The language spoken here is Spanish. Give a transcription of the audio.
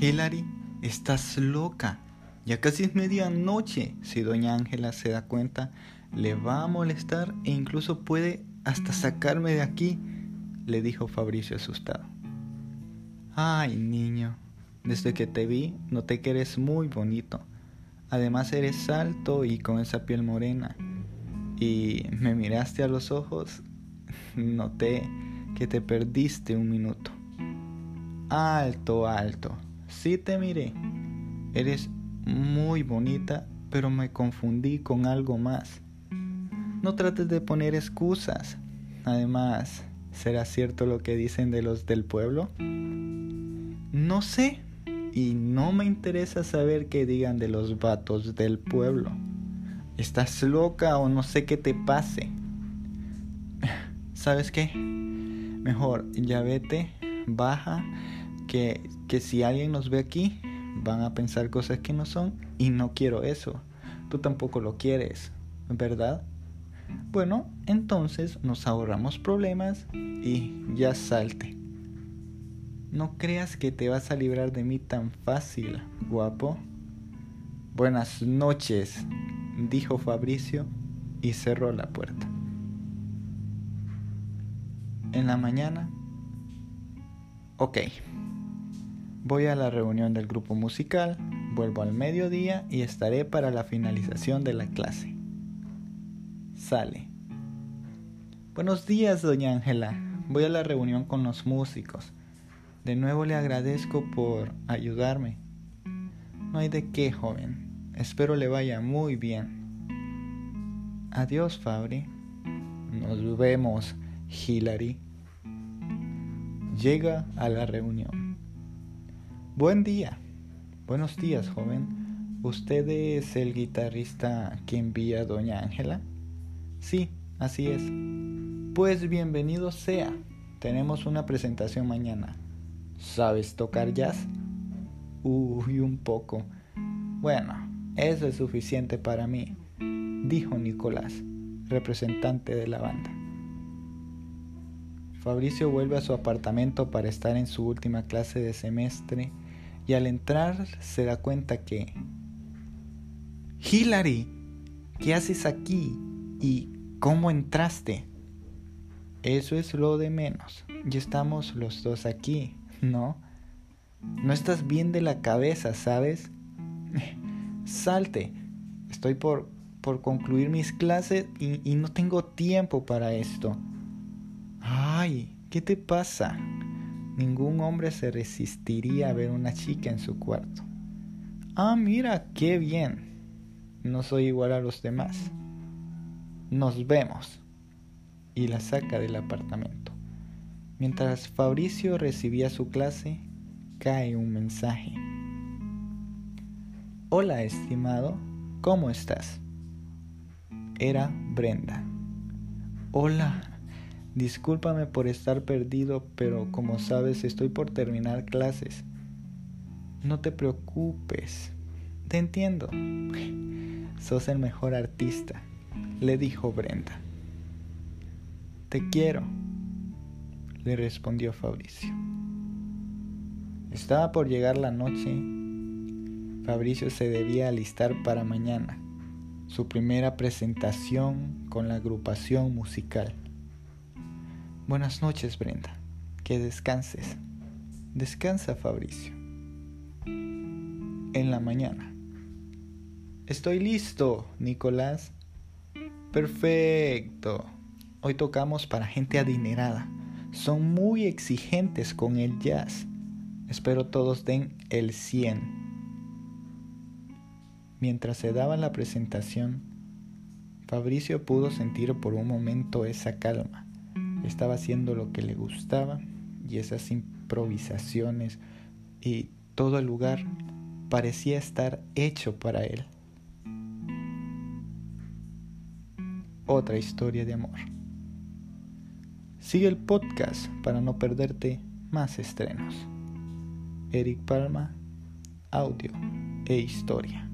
Hilary, estás loca. Ya casi es medianoche. Si doña Ángela se da cuenta, le va a molestar e incluso puede hasta sacarme de aquí, le dijo Fabricio asustado. Ay, niño, desde que te vi noté que eres muy bonito. Además eres alto y con esa piel morena. Y me miraste a los ojos, noté que te perdiste un minuto. Alto, alto. Sí te miré. Eres muy bonita, pero me confundí con algo más. No trates de poner excusas. Además, ¿será cierto lo que dicen de los del pueblo? No sé. Y no me interesa saber qué digan de los vatos del pueblo. ¿Estás loca o no sé qué te pase? ¿Sabes qué? Mejor ya vete, baja, que, que si alguien nos ve aquí, van a pensar cosas que no son y no quiero eso. Tú tampoco lo quieres, ¿verdad? Bueno, entonces nos ahorramos problemas y ya salte. No creas que te vas a librar de mí tan fácil, guapo. Buenas noches, dijo Fabricio y cerró la puerta. En la mañana, ok, voy a la reunión del grupo musical, vuelvo al mediodía y estaré para la finalización de la clase. Sale. Buenos días, doña Ángela. Voy a la reunión con los músicos. De nuevo le agradezco por ayudarme. No hay de qué, joven. Espero le vaya muy bien. Adiós, Fabri. Nos vemos, Hilary. Llega a la reunión. Buen día. Buenos días, joven. ¿Usted es el guitarrista que envía doña Ángela? Sí, así es. Pues bienvenido sea. Tenemos una presentación mañana. ¿Sabes tocar jazz? Uy, un poco. Bueno, eso es suficiente para mí, dijo Nicolás, representante de la banda. Fabricio vuelve a su apartamento para estar en su última clase de semestre y al entrar se da cuenta que... Hilary, ¿qué haces aquí? ¿Y cómo entraste? Eso es lo de menos. Ya estamos los dos aquí, ¿no? No estás bien de la cabeza, ¿sabes? Salte. Estoy por, por concluir mis clases y, y no tengo tiempo para esto. Ay, ¿qué te pasa? Ningún hombre se resistiría a ver una chica en su cuarto. Ah, mira, qué bien. No soy igual a los demás. Nos vemos. Y la saca del apartamento. Mientras Fabricio recibía su clase, cae un mensaje. Hola, estimado, ¿cómo estás? Era Brenda. Hola, discúlpame por estar perdido, pero como sabes estoy por terminar clases. No te preocupes, te entiendo. Sos el mejor artista le dijo Brenda. Te quiero, le respondió Fabricio. Estaba por llegar la noche. Fabricio se debía alistar para mañana, su primera presentación con la agrupación musical. Buenas noches, Brenda. Que descanses. Descansa, Fabricio. En la mañana. Estoy listo, Nicolás, Perfecto. Hoy tocamos para gente adinerada. Son muy exigentes con el jazz. Espero todos den el 100. Mientras se daba la presentación, Fabricio pudo sentir por un momento esa calma. Estaba haciendo lo que le gustaba y esas improvisaciones y todo el lugar parecía estar hecho para él. otra historia de amor. Sigue el podcast para no perderte más estrenos. Eric Palma, audio e historia.